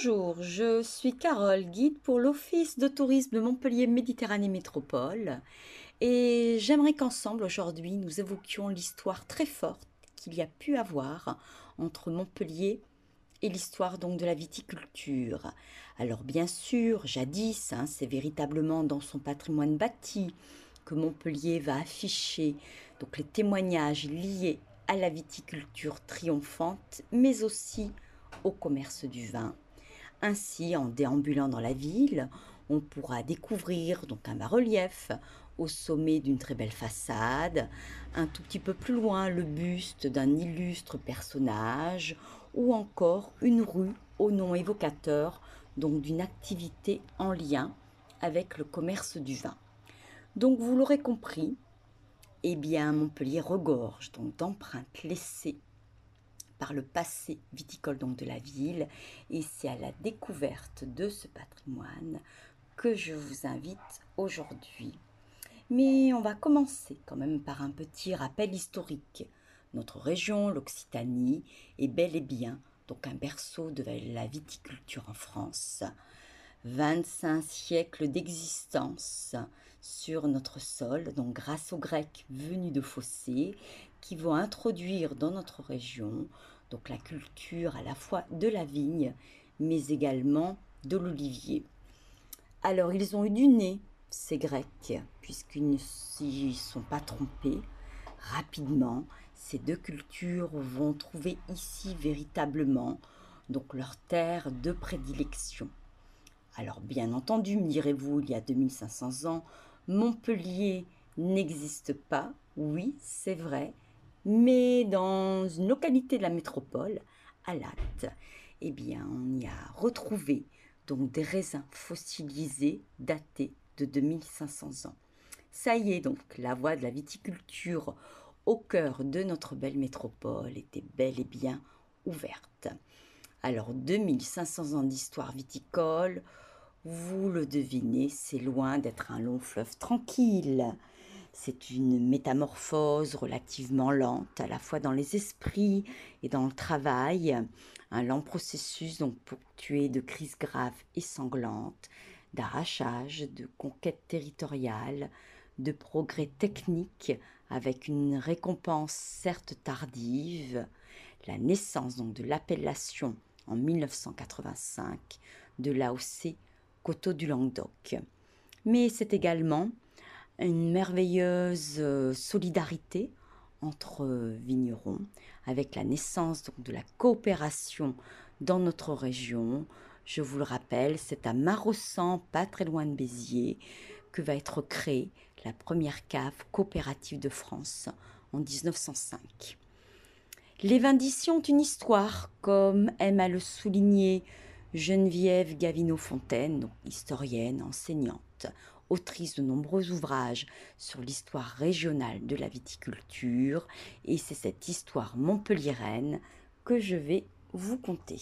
Bonjour, je suis Carole, guide pour l'Office de tourisme de Montpellier Méditerranée Métropole et j'aimerais qu'ensemble aujourd'hui nous évoquions l'histoire très forte qu'il y a pu avoir entre Montpellier et l'histoire donc de la viticulture. Alors bien sûr, jadis, hein, c'est véritablement dans son patrimoine bâti que Montpellier va afficher donc les témoignages liés à la viticulture triomphante, mais aussi au commerce du vin. Ainsi, en déambulant dans la ville, on pourra découvrir donc un bas-relief au sommet d'une très belle façade, un tout petit peu plus loin le buste d'un illustre personnage ou encore une rue au nom évocateur d'une activité en lien avec le commerce du vin. Donc vous l'aurez compris, eh bien Montpellier regorge d'empreintes laissées par le passé viticole donc de la ville et c'est à la découverte de ce patrimoine que je vous invite aujourd'hui. Mais on va commencer quand même par un petit rappel historique. Notre région, l'Occitanie, est bel et bien donc un berceau de la viticulture en France. 25 siècles d'existence sur notre sol, donc grâce aux Grecs venus de Fossé, qui vont introduire dans notre région donc la culture à la fois de la vigne, mais également de l'olivier. Alors ils ont eu du nez, ces Grecs, puisqu'ils ne s'y sont pas trompés. Rapidement, ces deux cultures vont trouver ici véritablement donc leur terre de prédilection. Alors bien entendu, me direz-vous, il y a 2500 ans, Montpellier n'existe pas. Oui, c'est vrai, mais dans une localité de la métropole, à Latte, eh bien, on y a retrouvé donc des raisins fossilisés datés de 2500 ans. Ça y est donc, la voie de la viticulture au cœur de notre belle métropole était bel et bien ouverte. Alors 2500 ans d'histoire viticole, vous le devinez, c'est loin d'être un long fleuve tranquille. C'est une métamorphose relativement lente, à la fois dans les esprits et dans le travail. Un lent processus donc ponctué de crises graves et sanglantes, d'arrachage, de conquête territoriale, de progrès techniques avec une récompense certes tardive, la naissance donc de l'appellation en 1985 de l'AOC Coteau du Languedoc. Mais c'est également une merveilleuse euh, solidarité entre euh, vignerons, avec la naissance de la coopération dans notre région. Je vous le rappelle, c'est à Marossan, pas très loin de Béziers, que va être créée la première cave coopérative de France en 1905. Les vins d'ici ont une histoire, comme aime à le souligner Geneviève Gavino-Fontaine, historienne, enseignante, autrice de nombreux ouvrages sur l'histoire régionale de la viticulture, et c'est cette histoire montpelliéraine que je vais vous conter.